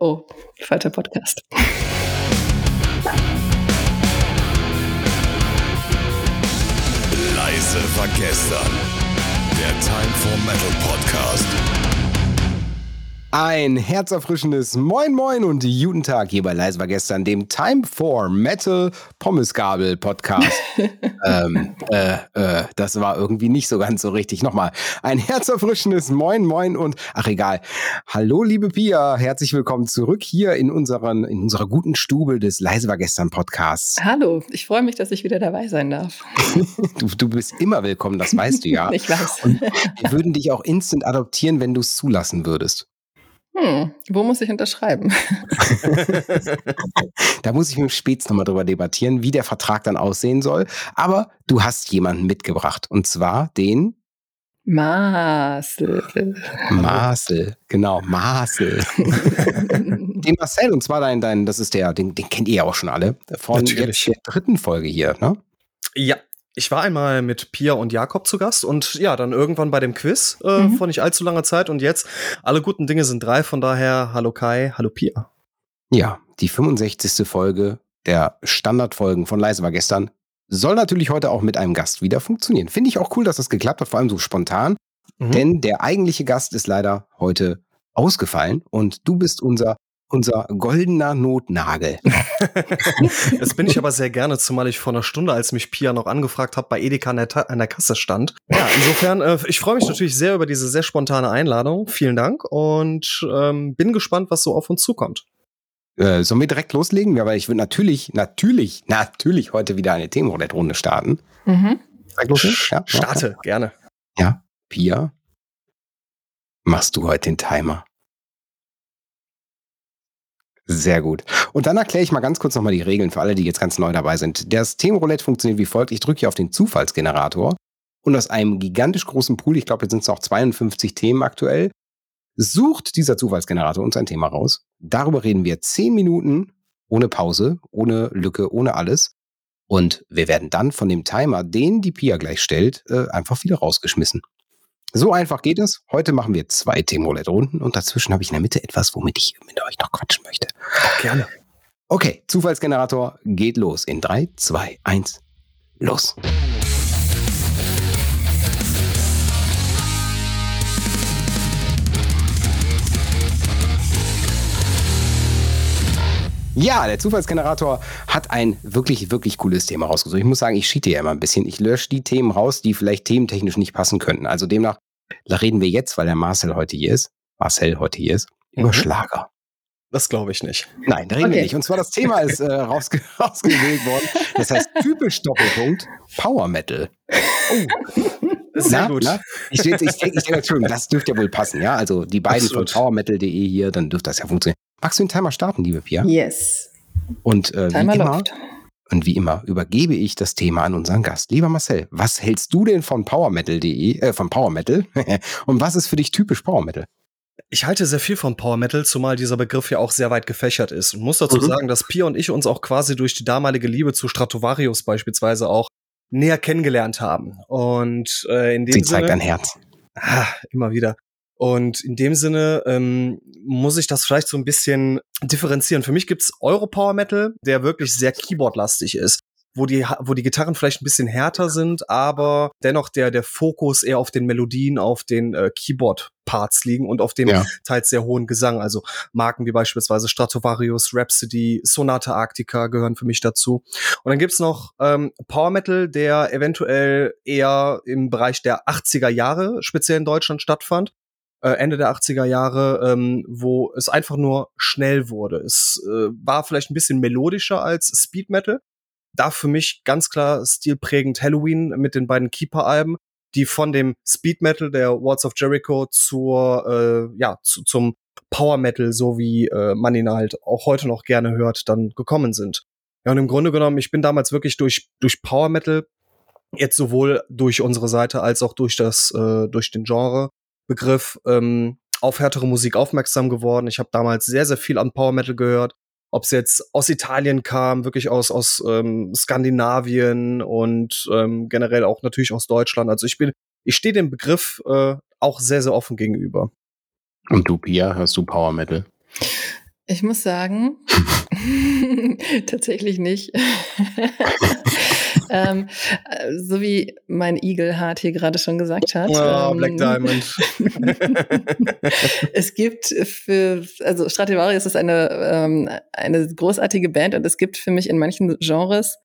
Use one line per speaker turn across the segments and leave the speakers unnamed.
Oh, falscher Podcast.
Leise war gestern. Der Time for Metal Podcast.
Ein herzerfrischendes Moin Moin und guten Tag hier bei Leise war gestern, dem Time for Metal Pommesgabel Podcast. ähm, äh, äh, das war irgendwie nicht so ganz so richtig. Nochmal, ein herzerfrischendes Moin Moin und, ach egal. Hallo liebe Pia, herzlich willkommen zurück hier in, unseren, in unserer guten Stube des Leise war gestern Podcasts.
Hallo, ich freue mich, dass ich wieder dabei sein darf.
du, du bist immer willkommen, das weißt du ja.
ich weiß.
Und wir würden dich auch instant adoptieren, wenn du es zulassen würdest.
Hm, wo muss ich unterschreiben?
da muss ich mit dem Spätz nochmal drüber debattieren, wie der Vertrag dann aussehen soll. Aber du hast jemanden mitgebracht. Und zwar den
Marcel.
Marcel, genau, Marcel. den Marcel, und zwar dein, dein, das ist der, den, den kennt ihr ja auch schon alle, von
Natürlich.
der dritten Folge hier, ne?
Ja, ich war einmal mit Pia und Jakob zu Gast und ja, dann irgendwann bei dem Quiz äh, mhm. vor nicht allzu langer Zeit und jetzt alle guten Dinge sind drei, von daher hallo Kai, hallo Pia.
Ja, die 65. Folge der Standardfolgen von Leise war gestern soll natürlich heute auch mit einem Gast wieder funktionieren. Finde ich auch cool, dass das geklappt hat, vor allem so spontan, mhm. denn der eigentliche Gast ist leider heute ausgefallen und du bist unser unser goldener Notnagel.
das bin ich aber sehr gerne, zumal ich vor einer Stunde, als mich Pia noch angefragt hat, bei Edeka an der, an der Kasse stand. Ja, insofern, äh, ich freue mich natürlich sehr über diese sehr spontane Einladung. Vielen Dank und ähm, bin gespannt, was so auf uns zukommt.
Äh, sollen wir direkt loslegen? Ja, weil ich würde natürlich, natürlich, natürlich heute wieder eine Themenroulette-Runde starten.
Mhm.
Ja, Starte, okay. gerne.
Ja, Pia, machst du heute den Timer? Sehr gut. Und dann erkläre ich mal ganz kurz nochmal die Regeln für alle, die jetzt ganz neu dabei sind. Das Themenroulette funktioniert wie folgt. Ich drücke hier auf den Zufallsgenerator und aus einem gigantisch großen Pool, ich glaube, jetzt sind es noch 52 Themen aktuell, sucht dieser Zufallsgenerator uns ein Thema raus. Darüber reden wir 10 Minuten ohne Pause, ohne Lücke, ohne alles. Und wir werden dann von dem Timer, den die Pia gleich stellt, äh, einfach wieder rausgeschmissen. So einfach geht es. Heute machen wir zwei Themenroulette-Runden und dazwischen habe ich in der Mitte etwas, womit ich mit euch noch quatschen möchte.
Gerne.
Okay, Zufallsgenerator geht los in 3, 2, 1, los. Ja, der Zufallsgenerator hat ein wirklich, wirklich cooles Thema rausgesucht. Ich muss sagen, ich cheate ja immer ein bisschen. Ich lösche die Themen raus, die vielleicht thementechnisch nicht passen könnten. Also demnach da reden wir jetzt, weil der Marcel heute hier ist, Marcel heute hier ist, über mhm. Schlager.
Das glaube ich nicht.
Nein, da reden okay. wir nicht. Und zwar das Thema ist äh, rausge rausgewählt worden. Das heißt typisch Doppelpunkt Power Metal.
Oh. Sehr na, gut. Na?
Ich, ich, ich, ich denke, Entschuldigung, das dürfte ja wohl passen, ja? Also die beiden Absolut. von powermetal.de hier, dann dürfte das ja funktionieren. Magst du den Timer starten, liebe Pia?
Yes.
Und äh,
Timer
wie immer,
läuft.
Und wie immer übergebe ich das Thema an unseren Gast. Lieber Marcel, was hältst du denn von powermetal.de, äh, von Power Metal? und was ist für dich typisch Power Metal?
Ich halte sehr viel von Power Metal, zumal dieser Begriff ja auch sehr weit gefächert ist. Und muss dazu mhm. sagen, dass Pia und ich uns auch quasi durch die damalige Liebe zu Stratovarius beispielsweise auch näher kennengelernt haben. Und äh, in dem
Sie zeigt ein Herz.
Ah, immer wieder. Und in dem Sinne ähm, muss ich das vielleicht so ein bisschen differenzieren. Für mich gibt's Europower Metal, der wirklich sehr Keyboard-lastig ist wo die, wo die Gitarren vielleicht ein bisschen härter sind, aber dennoch der, der Fokus eher auf den Melodien, auf den äh, Keyboard-Parts liegen und auf dem ja. teils sehr hohen Gesang. Also Marken wie beispielsweise Stratovarius, Rhapsody, Sonata Arctica gehören für mich dazu. Und dann gibt's noch ähm, Power Metal, der eventuell eher im Bereich der 80er Jahre speziell in Deutschland stattfand. Äh, Ende der 80er Jahre, ähm, wo es einfach nur schnell wurde. Es äh, war vielleicht ein bisschen melodischer als Speed Metal. Da für mich ganz klar stilprägend Halloween mit den beiden Keeper-Alben, die von dem Speed Metal der Walls of Jericho zur, äh, ja, zu, zum Power Metal, so wie äh, man ihn halt auch heute noch gerne hört, dann gekommen sind. Ja, und im Grunde genommen, ich bin damals wirklich durch, durch Power Metal, jetzt sowohl durch unsere Seite als auch durch das, äh, durch den Genre Begriff ähm, auf härtere Musik aufmerksam geworden. Ich habe damals sehr, sehr viel an Power Metal gehört. Ob es jetzt aus Italien kam, wirklich aus, aus ähm, Skandinavien und ähm, generell auch natürlich aus Deutschland. Also ich bin, ich stehe dem Begriff äh, auch sehr, sehr offen gegenüber.
Und du, Pia, hörst du Power Metal?
Ich muss sagen, tatsächlich nicht. Ähm, so wie mein Igelhart hier gerade schon gesagt hat.
Oh,
ähm,
Black Diamond.
es gibt für, also Strativarius ist eine, ähm, eine großartige Band und es gibt für mich in manchen Genres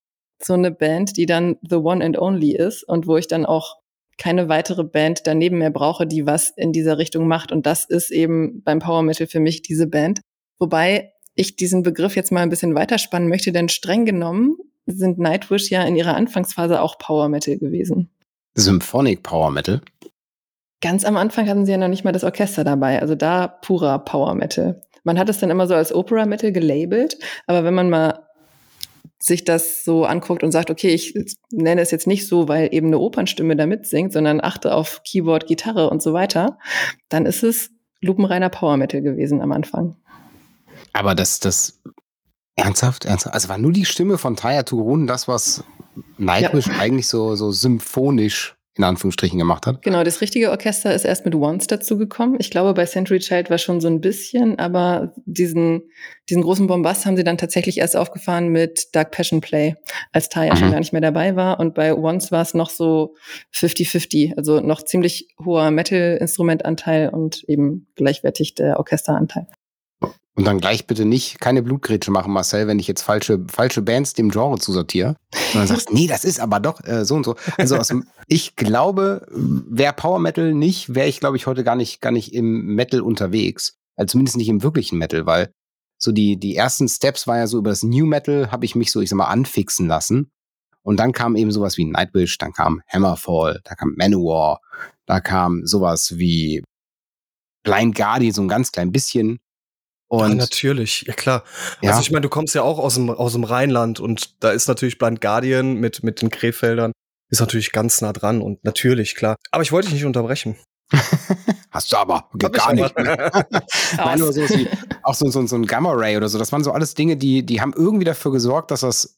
so eine Band, die dann the one and only ist und wo ich dann auch keine weitere Band daneben mehr brauche, die was in dieser Richtung macht. Und das ist eben beim Power Metal für mich diese Band. Wobei ich diesen Begriff jetzt mal ein bisschen weiterspannen möchte, denn streng genommen sind Nightwish ja in ihrer Anfangsphase auch Power Metal gewesen.
Symphonic Power Metal?
Ganz am Anfang hatten sie ja noch nicht mal das Orchester dabei, also da purer Power Metal. Man hat es dann immer so als Opera Metal gelabelt, aber wenn man mal sich das so anguckt und sagt, okay, ich nenne es jetzt nicht so, weil eben eine Opernstimme da mitsingt, sondern achte auf Keyboard, Gitarre und so weiter, dann ist es lupenreiner Power Metal gewesen am Anfang.
Aber das, das, ernsthaft, ernsthaft, also war nur die Stimme von Taya Turun das, was Nightwish ja. eigentlich so, so symphonisch in Anführungsstrichen gemacht hat.
Genau, das richtige Orchester ist erst mit Once dazugekommen. Ich glaube, bei Century Child war schon so ein bisschen, aber diesen, diesen großen Bombast haben sie dann tatsächlich erst aufgefahren mit Dark Passion Play, als Taya mhm. schon gar nicht mehr dabei war. Und bei Once war es noch so 50-50, also noch ziemlich hoher Metal-Instrumentanteil und eben gleichwertig der Orchesteranteil.
Und dann gleich bitte nicht keine Blutgrätsche machen, Marcel, wenn ich jetzt falsche, falsche Bands dem Genre zusortiere. Und dann sagst, nee, das ist aber doch äh, so und so. Also aus, ich glaube, wäre Power Metal nicht, wäre ich, glaube ich, heute gar nicht, gar nicht im Metal unterwegs. Also zumindest nicht im wirklichen Metal, weil so die, die ersten Steps war ja so über das New Metal, habe ich mich so, ich sag mal, anfixen lassen. Und dann kam eben sowas wie Nightwish, dann kam Hammerfall, da kam Manowar, da kam sowas wie Blind Guardian, so ein ganz klein bisschen.
Und ja, natürlich, ja klar. Ja. Also ich meine, du kommst ja auch aus dem, aus dem Rheinland und da ist natürlich Blind Guardian mit, mit den Krefeldern, ist natürlich ganz nah dran und natürlich, klar. Aber ich wollte dich nicht unterbrechen.
Hast du aber Hab gar nicht. Nein, nur so wie, auch so, so, so ein Gamma Ray oder so. Das waren so alles Dinge, die, die haben irgendwie dafür gesorgt, dass das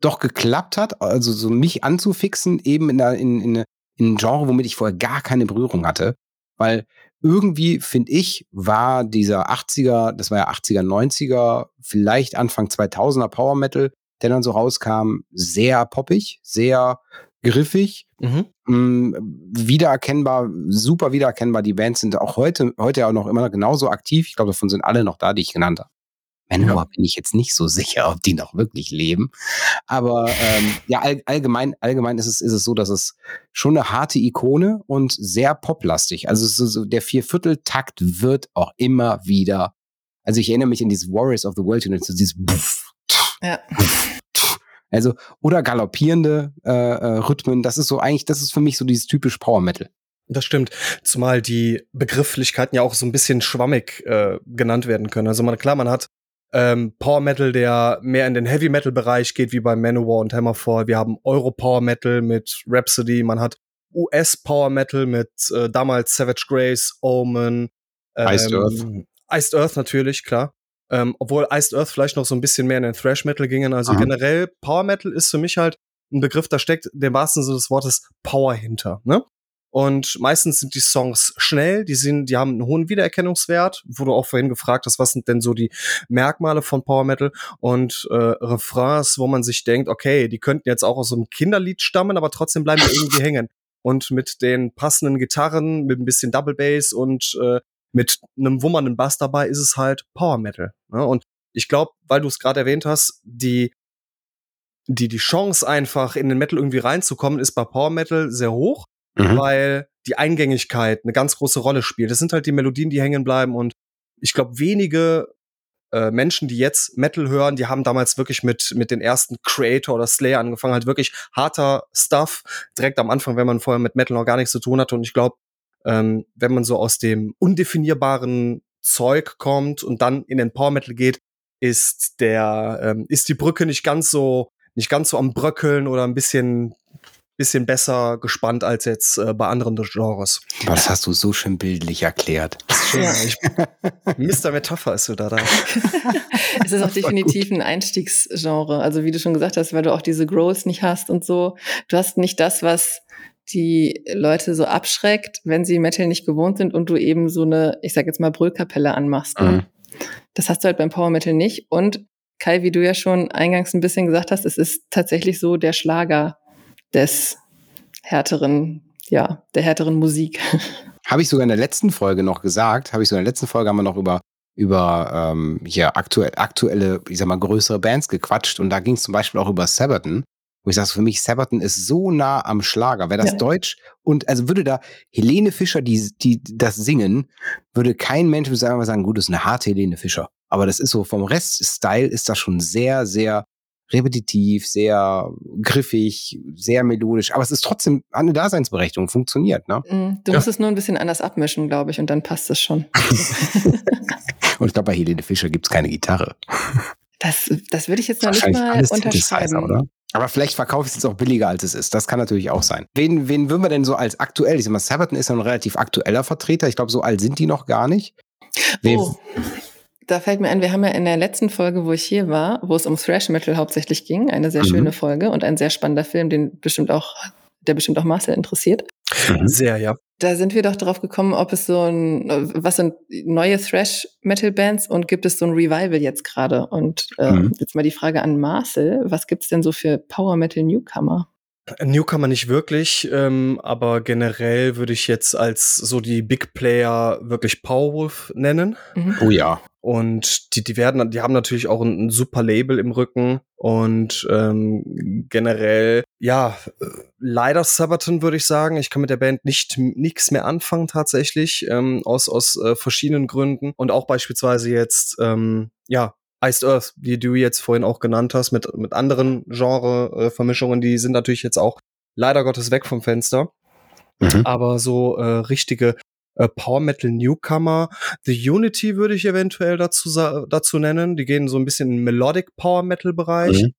doch geklappt hat. Also so mich anzufixen, eben in, der, in, in, in ein Genre, womit ich vorher gar keine Berührung hatte. Weil irgendwie, finde ich, war dieser 80er, das war ja 80er, 90er, vielleicht Anfang 2000er Power Metal, der dann so rauskam, sehr poppig, sehr griffig, mhm. mh, mm, wiedererkennbar, super wiedererkennbar. Die Bands sind auch heute, heute auch noch immer genauso aktiv. Ich glaube, davon sind alle noch da, die ich genannt habe. Manowar ja. bin ich jetzt nicht so sicher, ob die noch wirklich leben. Aber ähm, ja, all, allgemein, allgemein ist es, ist es so, dass es schon eine harte Ikone und sehr poplastig. Also so, der Viervierteltakt wird auch immer wieder. Also ich erinnere mich an dieses Warriors of the World Unit, so dieses Buff, ja. Also, oder galoppierende äh, äh, Rhythmen, das ist so eigentlich, das ist für mich so dieses typisch Power Metal.
Das stimmt. Zumal die Begrifflichkeiten ja auch so ein bisschen schwammig äh, genannt werden können. Also man, klar, man hat ähm, Power Metal, der mehr in den Heavy Metal Bereich geht, wie bei Manowar und Hammerfall. Wir haben Euro Power Metal mit Rhapsody. Man hat US Power Metal mit äh, damals Savage Grace, Omen,
ähm, Iced Earth.
Iced Earth natürlich, klar. Ähm, obwohl Iced Earth vielleicht noch so ein bisschen mehr in den Thrash Metal gingen. Also Aha. generell Power Metal ist für mich halt ein Begriff, da steckt dem wahrsten Sinne des Wortes Power hinter. Ne? Und meistens sind die Songs schnell, die sind, die haben einen hohen Wiedererkennungswert, wo du auch vorhin gefragt hast, was sind denn so die Merkmale von Power Metal und äh, Refrains, wo man sich denkt, okay, die könnten jetzt auch aus so einem Kinderlied stammen, aber trotzdem bleiben die irgendwie hängen. Und mit den passenden Gitarren, mit ein bisschen Double Bass und äh, mit einem wummernden Bass dabei ist es halt Power Metal. Ne? Und ich glaube, weil du es gerade erwähnt hast, die die die Chance einfach in den Metal irgendwie reinzukommen ist bei Power Metal sehr hoch mhm. weil die Eingängigkeit eine ganz große Rolle spielt. Das sind halt die Melodien, die hängen bleiben und ich glaube, wenige äh, Menschen, die jetzt Metal hören, die haben damals wirklich mit, mit den ersten Creator oder Slayer angefangen, halt wirklich harter Stuff, direkt am Anfang, wenn man vorher mit Metal noch gar nichts zu tun hatte. Und ich glaube, ähm, wenn man so aus dem undefinierbaren Zeug kommt und dann in den Power Metal geht, ist der, ähm, ist die Brücke nicht ganz so, nicht ganz so am Bröckeln oder ein bisschen bisschen besser gespannt als jetzt äh, bei anderen Genres.
Das hast du so schön bildlich erklärt.
Schön, ja. ich, Mr. Metapher ist du da da.
es ist auch definitiv ein Einstiegsgenre. Also wie du schon gesagt hast, weil du auch diese Growls nicht hast und so. Du hast nicht das, was die Leute so abschreckt, wenn sie Metal nicht gewohnt sind und du eben so eine, ich sag jetzt mal, Brüllkapelle anmachst. Ne?
Mhm.
Das hast du halt beim Power Metal nicht. Und Kai, wie du ja schon eingangs ein bisschen gesagt hast, es ist tatsächlich so der Schlager des härteren, ja, der härteren Musik.
Habe ich sogar in der letzten Folge noch gesagt, habe ich sogar in der letzten Folge haben wir noch über über ähm, hier aktuell, aktuelle, ich sag mal, größere Bands gequatscht und da ging es zum Beispiel auch über Sabaton. Wo ich sage, für mich, Sabaton ist so nah am Schlager. Wäre das
Ja.
Deutsch und also würde da Helene Fischer, die, die das singen, würde kein Mensch sagen, gut, das ist eine harte Helene Fischer. Aber das ist so vom Rest-Style ist das schon sehr, sehr repetitiv, sehr griffig, sehr melodisch. Aber es ist trotzdem eine Daseinsberechtigung, funktioniert, ne?
Mm, Du
Ja.
musst es nur ein bisschen anders abmischen, glaube ich, und dann passt es schon.
Und ich glaube, bei Helene Fischer gibt's keine Gitarre.
Das, das würde ich jetzt noch nicht mal unterschreiben.
oder? Aber vielleicht verkaufe ich es jetzt auch billiger, als es ist. Das kann natürlich auch sein. Wen, wen würden wir denn so als aktuell? Ich sag mal, Sabaton ist ja ein relativ aktueller Vertreter. Ich glaube, so alt sind die noch gar nicht. Wen-
Oh, da fällt mir ein, wir haben ja in der letzten Folge, wo ich hier war, wo es um Thrash Metal hauptsächlich ging, eine sehr
Mhm.
schöne Folge und ein sehr spannender Film, den bestimmt auch, der bestimmt auch Marcel interessiert.
Mhm.
Sehr, ja.
Da sind wir doch drauf gekommen, ob es so ein, was sind neue Thrash-Metal-Bands und gibt es so ein Revival jetzt gerade? Und äh,
Mhm.
jetzt mal die Frage an Marcel, was gibt's denn so für Power-Metal-Newcomer?
Newcomer nicht wirklich, ähm, aber generell würde ich jetzt als so die Big Player wirklich Powerwolf nennen.
Mhm.
Oh ja.
Und die, die werden, die haben natürlich auch ein, ein super Label im Rücken und ähm, generell, ja, äh, leider Sabaton würde ich sagen. Ich kann mit der Band nicht nichts mehr anfangen tatsächlich aus aus aus äh, verschiedenen Gründen und auch beispielsweise jetzt, ähm, ja. Iced Earth, die du jetzt vorhin auch genannt hast, mit, mit anderen Genre-Vermischungen, die sind natürlich jetzt auch leider Gottes weg vom Fenster.
Mhm.
Aber so äh, richtige äh, Power Metal Newcomer, The Unity würde ich eventuell dazu, dazu nennen. Die gehen so ein bisschen in den Melodic Power Metal Bereich.
Mhm.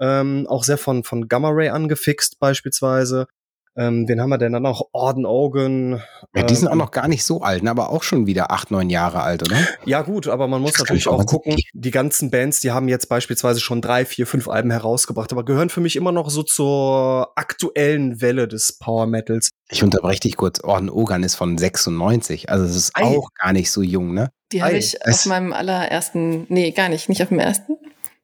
Ähm, auch sehr von, von Gamma Ray angefixt beispielsweise. Ähm, wen haben wir denn dann noch? Orden Ogan.
ja die sind
ähm,
auch noch gar nicht so alt, ne? aber auch schon wieder acht, neun Jahre alt, oder?
Ja gut, aber man muss
Das
natürlich auch gucken, die ganzen Bands, die haben jetzt beispielsweise schon drei, vier, fünf Alben herausgebracht, aber gehören für mich immer noch so zur aktuellen Welle des Power Metals.
Ich unterbreche dich kurz. Orden Ogan ist von 96, also es ist
Ei.
auch gar nicht so jung, ne?
Die habe ich
es-
auf meinem allerersten, nee, gar nicht, nicht auf dem ersten,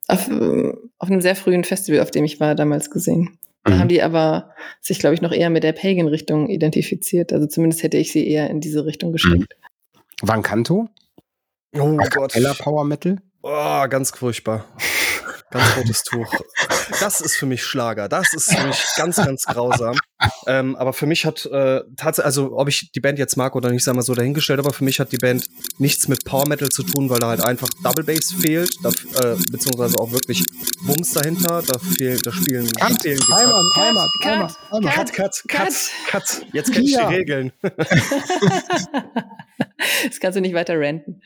auf, äh, auf einem sehr frühen Festival, auf dem ich war, damals gesehen. Da
Mhm.
haben die aber sich, glaube ich, noch eher mit der Pagan-Richtung identifiziert. Also zumindest hätte ich sie eher in diese Richtung gesteckt.
Van Canto?
Oh
A Cappella Power Metal?
Oh, ganz furchtbar. Ganz rotes Tuch. Das ist für mich Schlager. Das ist für mich ganz, ganz grausam. Ähm, aber für mich hat äh, tatsächlich, also ob ich die Band jetzt mag oder nicht, sagen wir so dahingestellt, aber für mich hat die Band nichts mit Power Metal zu tun, weil da halt einfach Double Bass fehlt, da, äh, beziehungsweise auch wirklich Bums dahinter. Da fehlt, da spielen, da spielen Gitarren.
Timer,
Timer, Timer.
Cut, cut, cut, cut. Jetzt kenn ich
Ja.
die Regeln.
das kannst du nicht weiter ranten.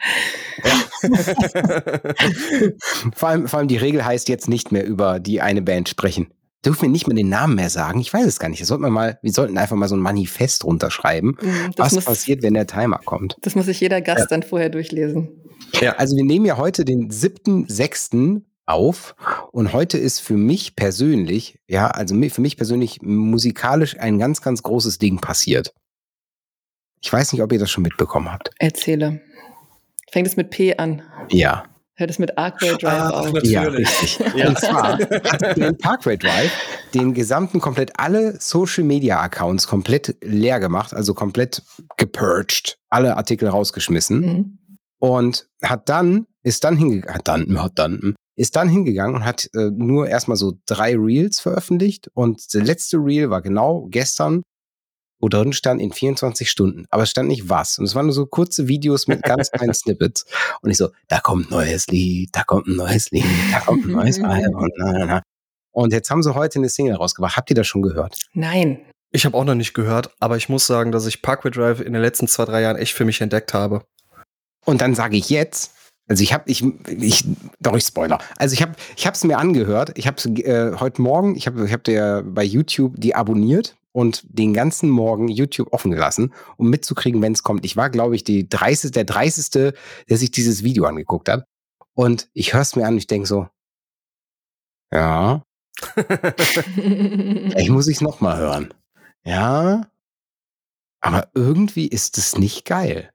Vor allem, vor allem die Regel heißt jetzt nicht mehr über die eine Band sprechen. Dürfen wir nicht mehr den Namen mehr sagen? Ich weiß es gar nicht. Das sollten wir mal, wir sollten einfach mal so ein Manifest runterschreiben.
Mhm, Das
Was
muss,
passiert, wenn der Timer kommt?
das muss sich jeder Gast dann vorher durchlesen.
ja.
Also wir nehmen ja heute den 7.6. auf und heute ist für mich persönlich, ja, also für mich persönlich musikalisch ein ganz, ganz großes Ding passiert. Ich weiß nicht, ob ihr das schon mitbekommen habt.
Erzähle. Fängt es mit P an.
Ja.
Hört es mit Arcway Drive
Ach,
auf.
natürlich.
Ja, richtig.
Ja.
Und zwar hat den Parkway Drive den gesamten komplett alle Social Media Accounts komplett leer gemacht, also komplett gepurged, alle Artikel rausgeschmissen
Mhm.
und hat dann ist dann hingegangen, hat dann, hat dann ist dann hingegangen und hat äh, nur erstmal so drei Reels veröffentlicht und der letzte Reel war genau gestern, wo drin stand in 24 Stunden, aber es stand nicht was und es waren nur so kurze Videos mit ganz kleinen Snippets und ich so, da kommt ein neues Lied, da kommt ein neues Lied, da kommt ein neues Album, na, na, na. Und jetzt haben sie heute eine Single rausgebracht. Habt ihr das schon gehört?
Nein.
Ich habe auch noch nicht gehört, aber ich muss sagen, dass ich Parkway Drive in den letzten zwei, drei Jahren echt für mich entdeckt habe.
Und dann sage ich jetzt, also ich habe, ich, ich, doch ich Spoiler. Also ich habe, ich habe es mir angehört. Ich habe äh, heute Morgen, ich habe, ich habe dir bei YouTube die abonniert und den ganzen Morgen YouTube offen gelassen, um mitzukriegen, wenn es kommt. Ich war, glaube ich, die 30, der 30. der sich dieses Video angeguckt hat. Und ich höre es mir an und ich denke so, ja, vielleicht muss ich es nochmal hören. Ja. Aber irgendwie ist es nicht geil.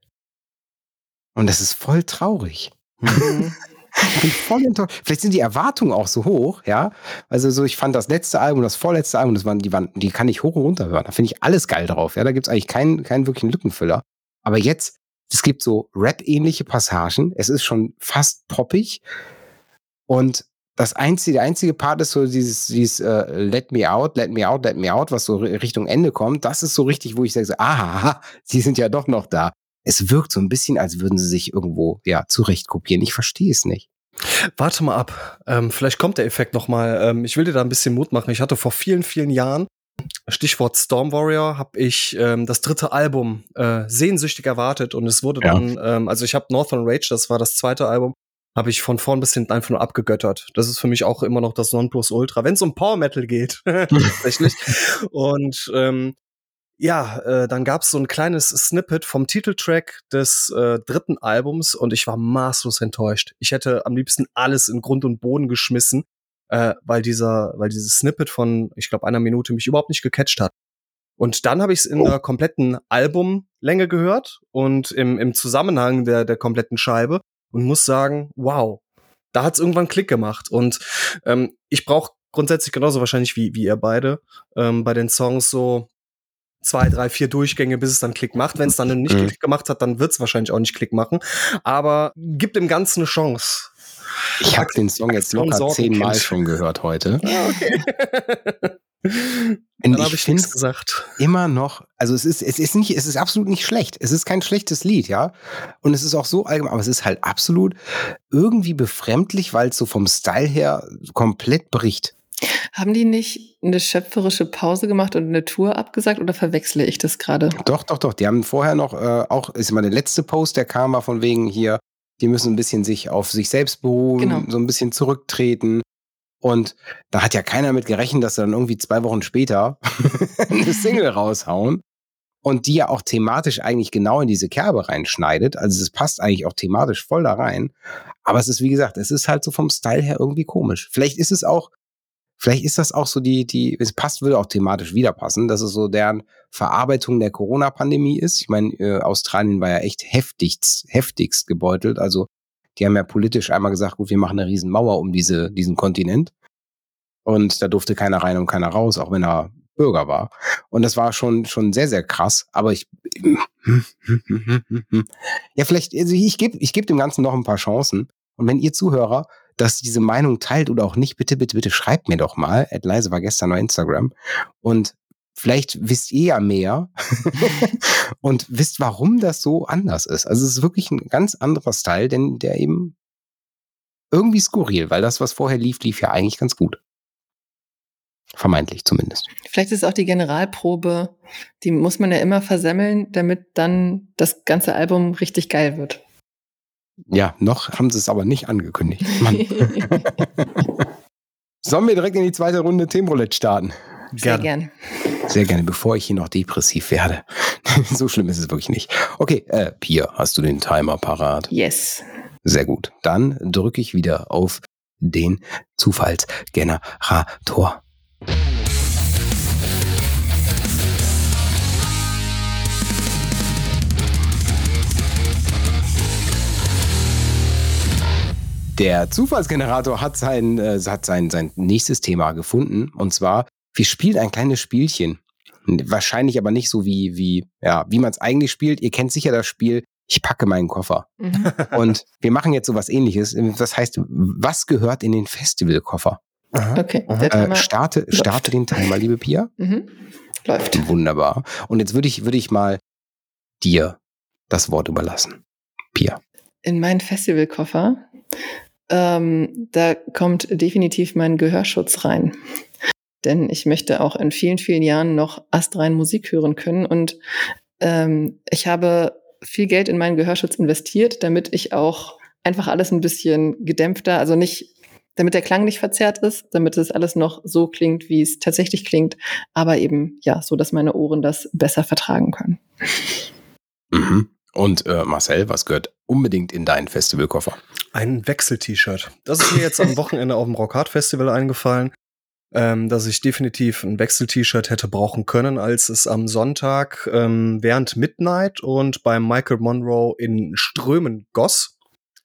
Und das ist voll traurig. Ich bin voll enttäuscht. Vielleicht sind die Erwartungen auch so hoch, ja. Also so, ich fand das letzte Album, das vorletzte Album, das waren, die waren, die kann ich hoch und runter hören. Da finde ich alles geil drauf. Ja, da gibt's eigentlich keinen, keinen wirklichen Lückenfüller. Aber jetzt, es gibt so Rap-ähnliche Passagen. Es ist schon fast poppig. Und das einzige, der einzige Part ist so dieses, dieses äh, Let me out, let me out, let me out, was so Richtung Ende kommt. Das ist so richtig, wo ich sage, so, aha, sie sind ja doch noch da. Es wirkt so ein bisschen, als würden sie sich irgendwo ja zurechtkopieren. Ich verstehe es nicht.
Warte mal ab. Ähm, vielleicht kommt der Effekt noch mal. Ähm, ich will dir da ein bisschen Mut machen. Ich hatte vor vielen, vielen Jahren, Stichwort Storm Warrior, habe ich ähm, das dritte Album äh, sehnsüchtig erwartet und es wurde
Ja.
dann, ähm, also ich habe Northern Rage, das war das zweite Album, habe ich von vorn bis hinten einfach nur abgegöttert. Das ist für mich auch immer noch das Nonplusultra, wenn es um Power Metal geht, tatsächlich. Und ähm, ja, äh, dann gab es so ein kleines Snippet vom Titeltrack des äh, dritten Albums und ich war maßlos enttäuscht. Ich hätte am liebsten alles in Grund und Boden geschmissen, äh, weil dieser, weil dieses Snippet von, ich glaube, einer Minute mich überhaupt nicht gecatcht hat. Und dann habe ich es in der kompletten Albumlänge gehört und im, im Zusammenhang der, der kompletten Scheibe und muss sagen, wow, da hat es irgendwann Klick gemacht. Und ähm, ich brauche grundsätzlich genauso wahrscheinlich wie, wie ihr beide ähm, bei den Songs so zwei, drei, vier Durchgänge, bis es dann Klick macht. Wenn es dann nicht
Mhm.
Klick gemacht hat, dann wird es wahrscheinlich auch nicht Klick machen. Aber gibt dem Ganzen eine Chance.
Ich habe den Song jetzt locker zehnmal schon gehört heute.
Ah, okay.
Und ich
habe ich
finde
gesagt.
immer noch, also es ist, es ist nicht, es ist absolut nicht schlecht. Es ist kein schlechtes Lied, ja. Und es ist auch so allgemein, aber es ist halt absolut irgendwie befremdlich, weil es so vom Style her komplett bricht.
Haben die nicht eine schöpferische Pause gemacht und eine Tour abgesagt oder verwechsle ich das gerade?
Doch, doch, doch. Die haben vorher noch äh, auch, ist immer der letzte Post, der kam, war von wegen hier, die müssen ein bisschen sich auf sich selbst beruhen,
Genau.
so ein bisschen zurücktreten. Und da hat ja keiner mit gerechnet, dass sie dann irgendwie zwei Wochen später eine Single raushauen. Und die ja auch thematisch eigentlich genau in diese Kerbe reinschneidet. Also es passt eigentlich auch thematisch voll da rein. Aber es ist, wie gesagt, es ist halt so vom Style her irgendwie komisch. Vielleicht ist es auch, vielleicht ist das auch so die, die, es passt, würde auch thematisch wieder passen, dass es so deren Verarbeitung der Corona-Pandemie ist. Ich meine, äh, Australien war ja echt heftigst, heftigst gebeutelt. Also die haben ja politisch einmal gesagt, gut, wir machen eine riesen Mauer um diese, diesen Kontinent. Und da durfte keiner rein und keiner raus, auch wenn er Bürger war. Und das war schon, schon sehr, sehr krass. Aber ich, ja, vielleicht, also ich gebe ich geb dem Ganzen noch ein paar Chancen. Und wenn ihr Zuhörer das diese Meinung teilt oder auch nicht, bitte, bitte, bitte schreibt mir doch mal. Ed Leise war gestern auf Instagram. Und vielleicht wisst ihr ja mehr und wisst, warum das so anders ist. Also es ist wirklich ein ganz anderer Style, denn der eben irgendwie skurril, weil das, was vorher lief, lief ja eigentlich ganz gut. Vermeintlich zumindest.
Vielleicht ist es auch die Generalprobe, die muss man ja immer versemmeln, damit dann das ganze Album richtig geil wird.
Ja, noch haben sie es aber nicht angekündigt. Mann. Sollen wir direkt in die zweite Runde Themenroulette starten?
Sehr gern.
Sehr gerne, bevor ich hier noch depressiv werde. so schlimm ist es wirklich nicht. Okay, äh, Pia, hast du den Timer parat?
Yes.
Sehr gut. Dann drücke ich wieder auf den Zufallsgenerator. Der Zufallsgenerator hat sein, äh, hat sein, sein nächstes Thema gefunden. Und zwar, wir spielen ein kleines Spielchen. Wahrscheinlich aber nicht so wie, wie, ja, wie man es eigentlich spielt. Ihr kennt sicher das Spiel, ich packe meinen Koffer.
Mhm.
Und wir machen jetzt so was ähnliches. Das heißt, was gehört in den Festivalkoffer?
Aha.
Okay.
Aha.
Äh, starte, starte den Timer, liebe Pia.
mhm. läuft.
Wunderbar. Und jetzt würde ich, würde ich mal dir das Wort überlassen. Pia.
In meinen Festivalkoffer, ähm, da kommt definitiv mein Gehörschutz rein. Denn ich möchte auch in vielen, vielen Jahren noch astrein Musik hören können. Und ähm, ich habe viel Geld in meinen Gehörschutz investiert, damit ich auch einfach alles ein bisschen gedämpfter, also nicht, damit der Klang nicht verzerrt ist, damit es alles noch so klingt, wie es tatsächlich klingt, aber eben ja, so, dass meine Ohren das besser vertragen können.
Mhm. Und äh, Marcel, was gehört unbedingt in deinen Festivalkoffer?
Ein Wechsel-T-Shirt. Das ist mir jetzt am Wochenende auf dem Rockhard Festival eingefallen. ähm, dass ich definitiv ein Wechsel-T-Shirt hätte brauchen können, als es am Sonntag ähm, während Midnight und beim Michael Monroe in Strömen goss.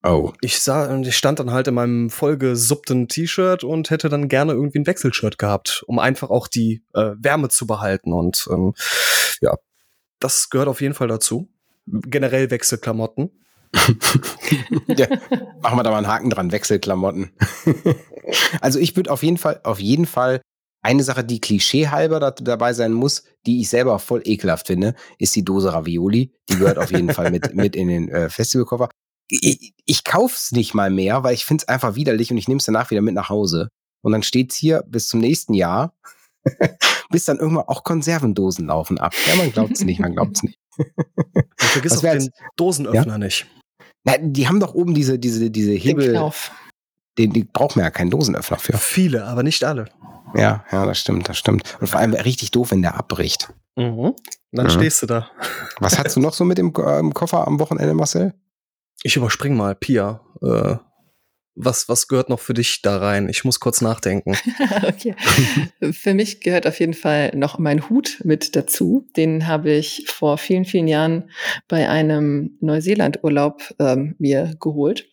Oh.
Ich sah und ich stand dann halt in meinem vollgesuppten T-Shirt und hätte dann gerne irgendwie ein Wechselshirt gehabt, um einfach auch die äh, Wärme zu behalten. Und ähm, ja, das gehört auf jeden Fall dazu. Generell Wechselklamotten.
Ja, machen wir da mal einen Haken dran, Wechselklamotten. also ich würde auf jeden Fall, auf jeden Fall eine Sache, die klischeehalber da, dabei sein muss, die ich selber voll ekelhaft finde, ist die Dose Ravioli. Die gehört auf jeden Fall mit, mit in den äh, Festivalkoffer. Ich, ich kauf's nicht mal mehr, weil ich finde es einfach widerlich und ich nehme es danach wieder mit nach Hause. Und dann steht's hier bis zum nächsten Jahr, bis dann irgendwann auch Konservendosen laufen ab. Ja, man glaubt's nicht, man glaubt's nicht.
Und vergiss auch den Dosenöffner
Ja?
nicht.
Na, die haben doch oben diese, diese, diese
Den
Hebel,
Knauf.
den, die braucht man ja keinen Dosenöffner für.
Viele, aber nicht alle.
Ja, ja, das stimmt, das stimmt. Und vor allem richtig doof, wenn der abbricht.
Mhm. Dann
Ja.
stehst du da.
Was hast du noch so mit dem äh, im Koffer am Wochenende, Marcel?
Ich überspring mal, Pia. Äh, was, was gehört noch für dich da rein? Ich muss kurz nachdenken.
okay. Für mich gehört auf jeden Fall noch mein Hut mit dazu. Den habe ich vor vielen, vielen Jahren bei einem Neuseeland-Urlaub ähm, mir geholt.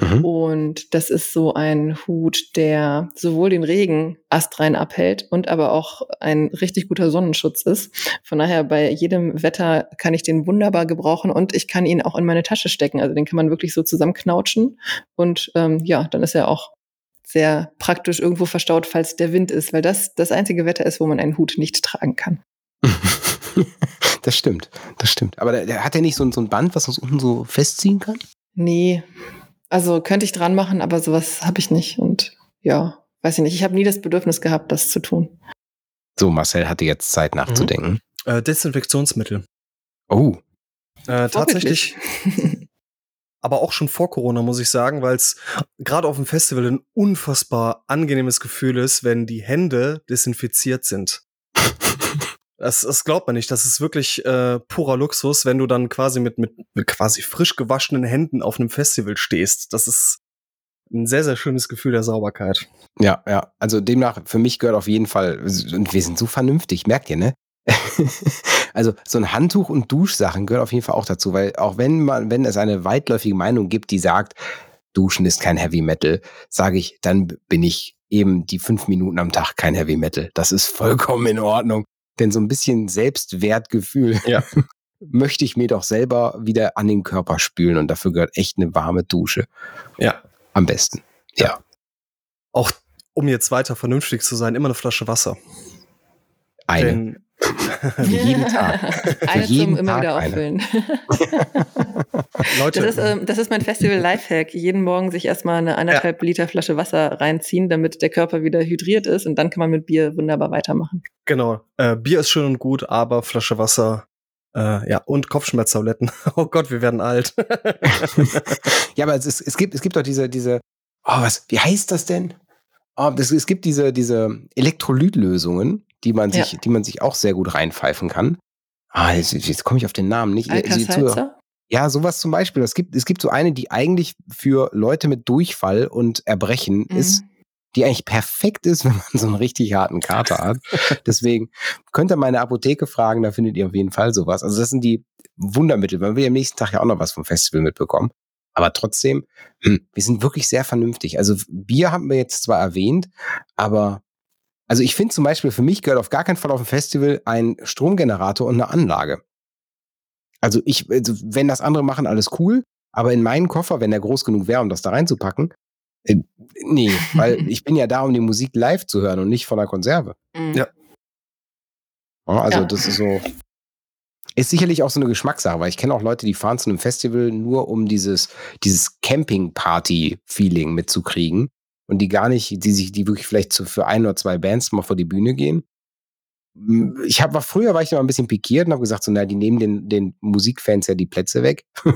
Mhm.
Und das ist so ein Hut, der sowohl den Regen astrein abhält und aber auch ein richtig guter Sonnenschutz ist. Von daher bei jedem Wetter kann ich den wunderbar gebrauchen und ich kann ihn auch in meine Tasche stecken. Also den kann man wirklich so zusammenknautschen und ähm, ja, dann ist er auch sehr praktisch irgendwo verstaut, falls der Wind ist, weil das das einzige Wetter ist, wo man einen Hut nicht tragen kann.
Das stimmt, das stimmt. Aber der, der hat ja nicht so, ein- so ein Band, was man so unten so festziehen kann?
Nee, also könnte ich dran machen, aber sowas habe ich nicht und ja, weiß ich nicht. Ich habe nie das Bedürfnis gehabt, das zu tun.
So, Marcel hatte jetzt Zeit nachzudenken.
Äh, Desinfektionsmittel.
Oh,
Äh, tatsächlich. aber auch schon vor Corona, muss ich sagen, weil es gerade auf dem Festival ein unfassbar angenehmes Gefühl ist, wenn die Hände desinfiziert sind. Das, das glaubt man nicht. Das ist wirklich äh, purer Luxus, wenn du dann quasi mit, mit, mit quasi frisch gewaschenen Händen auf einem Festival stehst. Das ist ein sehr, sehr schönes Gefühl der Sauberkeit.
ja, ja. Also demnach, für mich gehört auf jeden Fall, und wir sind so vernünftig, merkt ihr, ne? also so ein Handtuch und Duschsachen gehört auf jeden Fall auch dazu, weil auch wenn man, wenn es eine weitläufige Meinung gibt, die sagt, Duschen ist kein Heavy Metal, sage ich, dann bin ich eben die fünf Minuten am Tag kein Heavy Metal. Das ist vollkommen in Ordnung. Denn so ein bisschen Selbstwertgefühl
Ja.
möchte ich mir doch selber wieder an den Körper spülen und dafür gehört echt eine warme Dusche.
Ja.
Am besten. Ja.
Auch um jetzt weiter vernünftig zu sein, immer eine Flasche Wasser.
Eine.
Denn
jeden Tag.
Eine
jeden
zum immer
Tag
wieder
eine.
auffüllen.
Leute,
Das ist, ähm, das ist mein Festival Lifehack. Jeden Morgen sich erstmal eine anderthalb Liter Flasche Wasser reinziehen, damit der Körper wieder hydriert ist und dann kann man mit Bier wunderbar weitermachen.
Genau. Äh, Bier ist schön und gut, aber Flasche Wasser, äh, ja, und Kopfschmerztabletten. Oh Gott, wir werden alt.
Ja, aber es, ist, es gibt, es gibt doch diese, diese, oh, was, wie heißt das denn? Oh, das, es gibt diese, diese Elektrolytlösungen, die man sich, die man sich auch sehr gut reinpfeifen kann. Ah, jetzt, jetzt komme ich auf den Namen nicht. Ja, sowas zum Beispiel. Es gibt, es gibt so eine, die eigentlich für Leute mit Durchfall und Erbrechen
Mhm.
ist, die eigentlich perfekt ist, wenn man so einen richtig harten Kater hat. Deswegen könnt ihr meine Apotheke fragen, da findet ihr auf jeden Fall sowas. Also das sind die Wundermittel. Man will am nächsten Tag ja auch noch was vom Festival mitbekommen. Aber trotzdem, hm, wir sind wirklich sehr vernünftig. Also Bier haben wir jetzt zwar erwähnt, aber also ich finde zum Beispiel, für mich gehört auf gar keinen Fall auf dem Festival ein Stromgenerator und eine Anlage. Also ich, also wenn das andere machen, alles cool, aber in meinen Koffer, wenn der groß genug wäre, um das da reinzupacken, äh, nee, weil ich bin ja da, um die Musik live zu hören und nicht von der Konserve.
Mhm.
Ja.
Ja, also
Ja.
das ist so. Ist sicherlich auch so eine Geschmackssache, weil ich kenne auch Leute, die fahren zu einem Festival nur um dieses, dieses Camping-Party-Feeling mitzukriegen und die gar nicht, die sich, die wirklich vielleicht zu, für ein oder zwei Bands mal vor die Bühne gehen. Hm, Ich habe früher war ich noch ein bisschen pikiert und habe gesagt, so, na, die nehmen den, den Musikfans ja die Plätze weg.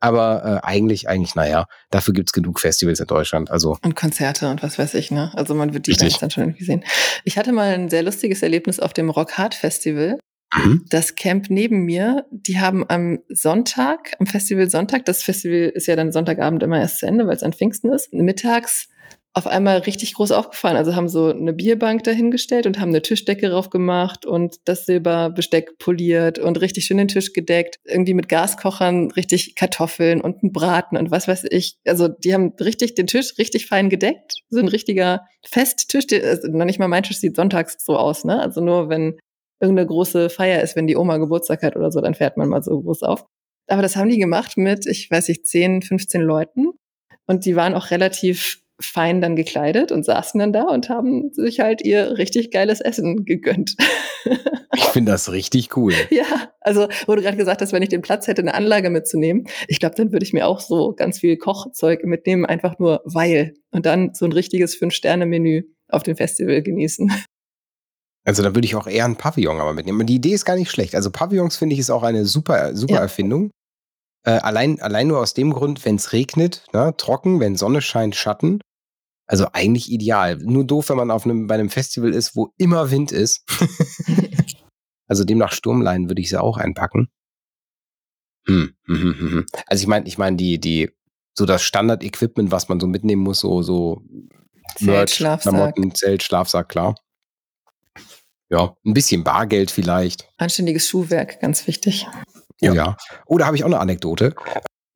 Aber äh, eigentlich, eigentlich, naja, dafür gibt's genug Festivals in Deutschland. Also
Und Konzerte und was weiß ich, ne? Also man wird die
Richtig.
Bands dann schon irgendwie sehen. Ich hatte mal ein sehr lustiges Erlebnis auf dem Rock Hard Festival.
Mhm.
Das Camp neben mir, die haben am Sonntag, am Festival Sonntag, das Festival ist ja dann Sonntagabend immer erst zu Ende, weil es an Pfingsten ist, mittags auf einmal richtig groß aufgefallen. Also haben so eine Bierbank dahingestellt und haben eine Tischdecke drauf gemacht und das Silberbesteck poliert und richtig schön den Tisch gedeckt. Irgendwie mit Gaskochern richtig Kartoffeln und einen Braten und was weiß ich. Also die haben richtig den Tisch richtig fein gedeckt. So ein richtiger Festtisch. Also noch nicht mal mein Tisch sieht sonntags so aus, ne? Also nur wenn irgendeine große Feier ist, wenn die Oma Geburtstag hat oder so, dann fährt man mal so groß auf. Aber das haben die gemacht mit, ich weiß nicht, 10, 15 Leuten. Und die waren auch relativ fein dann gekleidet und saßen dann da und haben sich halt ihr richtig geiles Essen gegönnt.
ich finde das richtig cool.
Ja, also wo du gerade gesagt hast, wenn ich den Platz hätte, eine Anlage mitzunehmen, ich glaube, dann würde ich mir auch so ganz viel Kochzeug mitnehmen, einfach nur weil. Und dann so ein richtiges Fünf-Sterne-Menü auf dem Festival genießen.
Also da würde ich auch eher einen Pavillon aber mitnehmen. Die Idee ist gar nicht schlecht. Also Pavillons finde ich ist auch eine super, super ja. Erfindung. Äh, allein, allein nur aus dem Grund, wenn es regnet, ne, trocken, wenn Sonne scheint, Schatten. Also eigentlich ideal. Nur doof, wenn man auf einem, bei einem Festival ist, wo immer Wind ist. also demnach Sturmleinen würde ich sie auch einpacken. Hm, hm, hm. Also ich meine, ich meine, die, die, so das Standard-Equipment, was man so mitnehmen muss, so, so
Zelt, Schlafsack.
Klamotten, Zelt, Schlafsack, klar. Ja, ein bisschen Bargeld vielleicht.
Anständiges Schuhwerk, ganz wichtig.
Ja. ja. Oh, da habe ich auch eine Anekdote.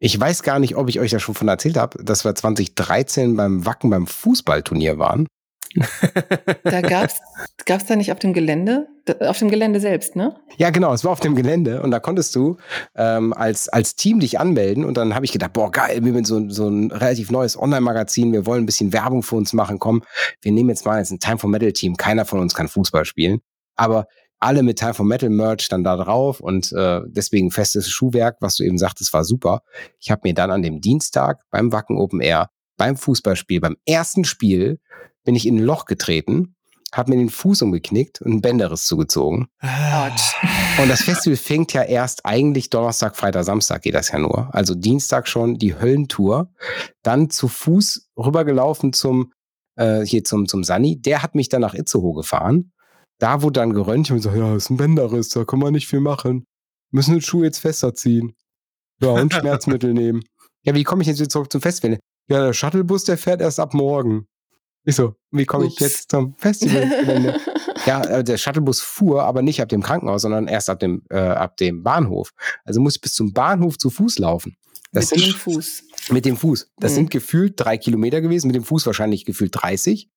Ich weiß gar nicht, ob ich euch da schon von erzählt habe, dass wir 2013 beim Wacken beim Fußballturnier waren.
da gab's gab's da nicht auf dem Gelände, auf dem Gelände selbst, ne?
Ja, genau, es war auf dem Gelände und da konntest du ähm, als als Team dich anmelden und dann habe ich gedacht, boah geil, wir sind so, so ein relativ neues Online-Magazin, wir wollen ein bisschen Werbung für uns machen, komm, wir nehmen jetzt mal jetzt ein Time for Metal Team, keiner von uns kann Fußball spielen, aber alle mit Time for Metal Merch dann da drauf und äh, deswegen festes Schuhwerk, was du eben sagtest, war super. Ich habe mir dann an dem Dienstag beim Wacken Open Air, beim Fußballspiel, beim ersten Spiel, bin ich in ein Loch getreten, habe mir den Fuß umgeknickt und ein Bänderriss zugezogen. Und das Festival fängt ja erst eigentlich Donnerstag, Freitag, Samstag geht das ja nur. Also Dienstag schon die Höllentour, dann zu Fuß rübergelaufen zum äh, hier zum zum Sani. Der hat mich dann nach Itzehoe gefahren da wurde dann geröntgt und so, ja, ist ein Bänderriss, da kann man nicht viel machen. Müssen den Schuh jetzt fester ziehen. Ja, und Schmerzmittel nehmen. Ja, wie komme ich jetzt zurück zum Festival? Ja, der Shuttlebus, der fährt erst ab morgen. Ich so, wie komme ich jetzt zum Festival? ja, äh, der Shuttlebus fuhr, aber nicht ab dem Krankenhaus, sondern erst ab dem, äh, ab dem Bahnhof. Also muss ich bis zum Bahnhof zu Fuß laufen.
Das mit dem Fuß.
Mit dem Fuß. Das mhm. sind gefühlt drei Kilometer gewesen, mit dem Fuß wahrscheinlich gefühlt 30.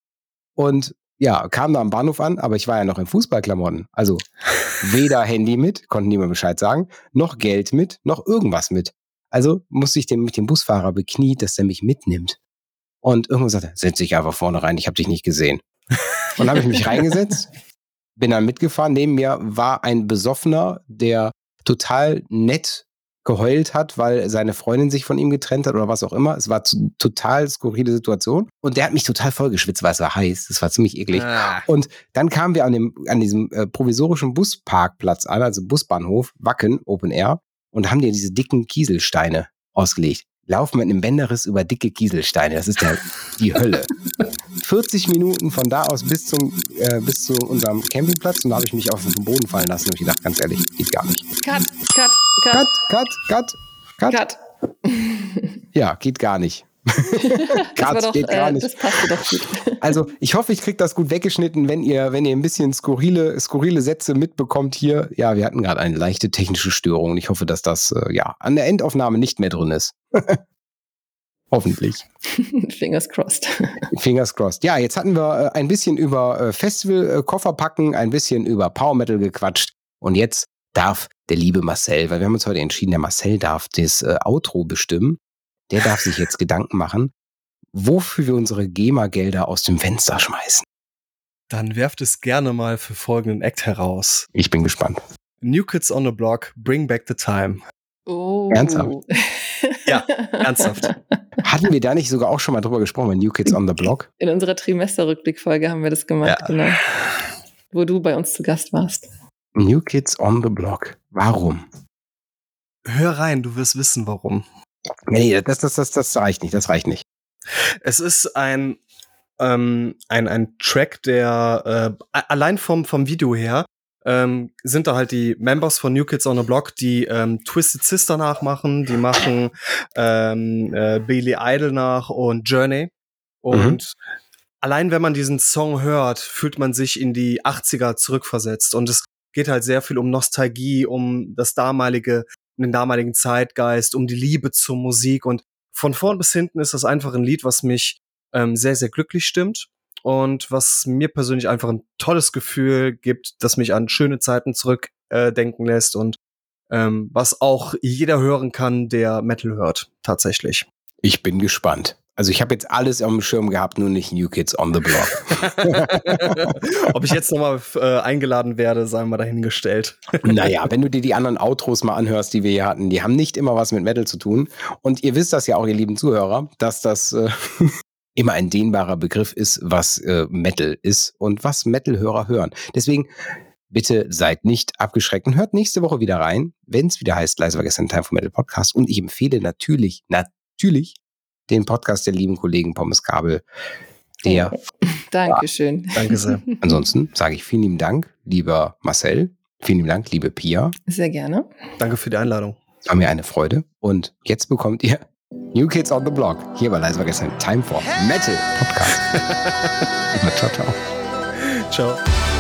Und ja, kam da am Bahnhof an, aber ich war ja noch in Fußballklamotten. Also weder Handy mit, konnte niemand Bescheid sagen, noch Geld mit, noch irgendwas mit. Also musste ich dem, mit dem Busfahrer bekniet, dass er mich mitnimmt. Und irgendwo sagte er, setz dich einfach vorne rein, ich habe dich nicht gesehen. Und dann habe ich mich reingesetzt, bin dann mitgefahren. Neben mir war ein Besoffener, der total nett geheult hat, weil seine Freundin sich von ihm getrennt hat oder was auch immer. Es war zu, total skurrile Situation. Und der hat mich total vollgeschwitzt, weil es war heiß. Es war ziemlich eklig. Ah. Und dann kamen wir an, dem, an diesem äh, provisorischen Busparkplatz an, also Busbahnhof, Wacken, Open Air, und haben dir diese dicken Kieselsteine ausgelegt laufen mit einem Bänderriss über dicke Kieselsteine. Das ist der, die Hölle. 40 Minuten von da aus bis zum äh, bis zu unserem Campingplatz und da habe ich mich auf den Boden fallen lassen und ich dachte, ganz ehrlich, geht gar nicht.
Cut, cut, cut.
Cut, cut, cut. Cut. ja, geht gar nicht.
Das, doch, geht gar äh, nicht. das passte doch gut.
also ich hoffe, ich kriege das gut weggeschnitten, wenn ihr, wenn ihr ein bisschen skurrile, skurrile Sätze mitbekommt hier. Ja, wir hatten gerade eine leichte technische Störung und ich hoffe, dass das äh, ja an der Endaufnahme nicht mehr drin ist. Hoffentlich.
Fingers crossed.
Fingers crossed. Ja, jetzt hatten wir äh, ein bisschen über äh, Festival-Koffer packen, ein bisschen über Power Metal gequatscht und jetzt darf der liebe Marcel, weil wir haben uns heute entschieden, der Marcel darf das äh, Outro bestimmen der darf sich jetzt Gedanken machen, wofür wir unsere GEMA-Gelder aus dem Fenster schmeißen.
Dann werft es gerne mal für folgenden Act heraus.
Ich bin gespannt.
New Kids on the Block, Bring Back the Time.
Oh.
Ernsthaft?
ja, ernsthaft.
Hatten wir da nicht sogar auch schon mal drüber gesprochen bei New Kids on the Block?
In unserer Trimesterrückblickfolge haben wir das gemacht, ja. genau. Wo du bei uns zu Gast warst.
New Kids on the Block. Warum?
Hör rein, du wirst wissen, warum.
Nee, das, das, das, das reicht nicht, das reicht nicht.
Es ist ein, ähm, ein, ein Track, der äh, allein vom, vom Video her ähm, sind da halt die Members von New Kids on the Block, die ähm, Twisted Sister nachmachen, die machen ähm, äh, Billy Idol nach und Journey. Und allein wenn man diesen Song hört, fühlt man sich in die 80er zurückversetzt. Und es geht halt sehr viel um Nostalgie, um das damalige, den damaligen Zeitgeist, um die Liebe zur Musik. Und von vorn bis hinten ist das einfach ein Lied, was mich ähm, sehr, sehr glücklich stimmt und was mir persönlich einfach ein tolles Gefühl gibt, das mich an schöne Zeiten zurückdenken äh, lässt und ähm, was auch jeder hören kann, der Metal hört, tatsächlich.
Ich bin gespannt. Also ich habe jetzt alles auf dem Schirm gehabt, nur nicht New Kids on the Block.
Ob ich jetzt nochmal äh, eingeladen werde, sei mal dahingestellt.
naja, wenn du dir die anderen Outros mal anhörst, die wir hier hatten, die haben nicht immer was mit Metal zu tun. Und ihr wisst das ja auch, ihr lieben Zuhörer, dass das äh, immer ein dehnbarer Begriff ist, was äh, Metal ist und was Metal-Hörer hören. Deswegen bitte seid nicht abgeschreckt und hört nächste Woche wieder rein, wenn es wieder heißt, leise war gestern Time for Metal Podcast. Und ich empfehle natürlich, natürlich den Podcast der lieben Kollegen Pommes Kabel. Der.
Dankeschön.
Danke sehr.
Ansonsten sage ich vielen lieben Dank, lieber Marcel. Vielen lieben Dank, liebe Pia.
Sehr gerne.
Danke für die Einladung.
War mir eine Freude. Und jetzt bekommt ihr New Kids on the Block. Hier war leise vergessen. Time for Metal Podcast. ciao, ciao.
Ciao.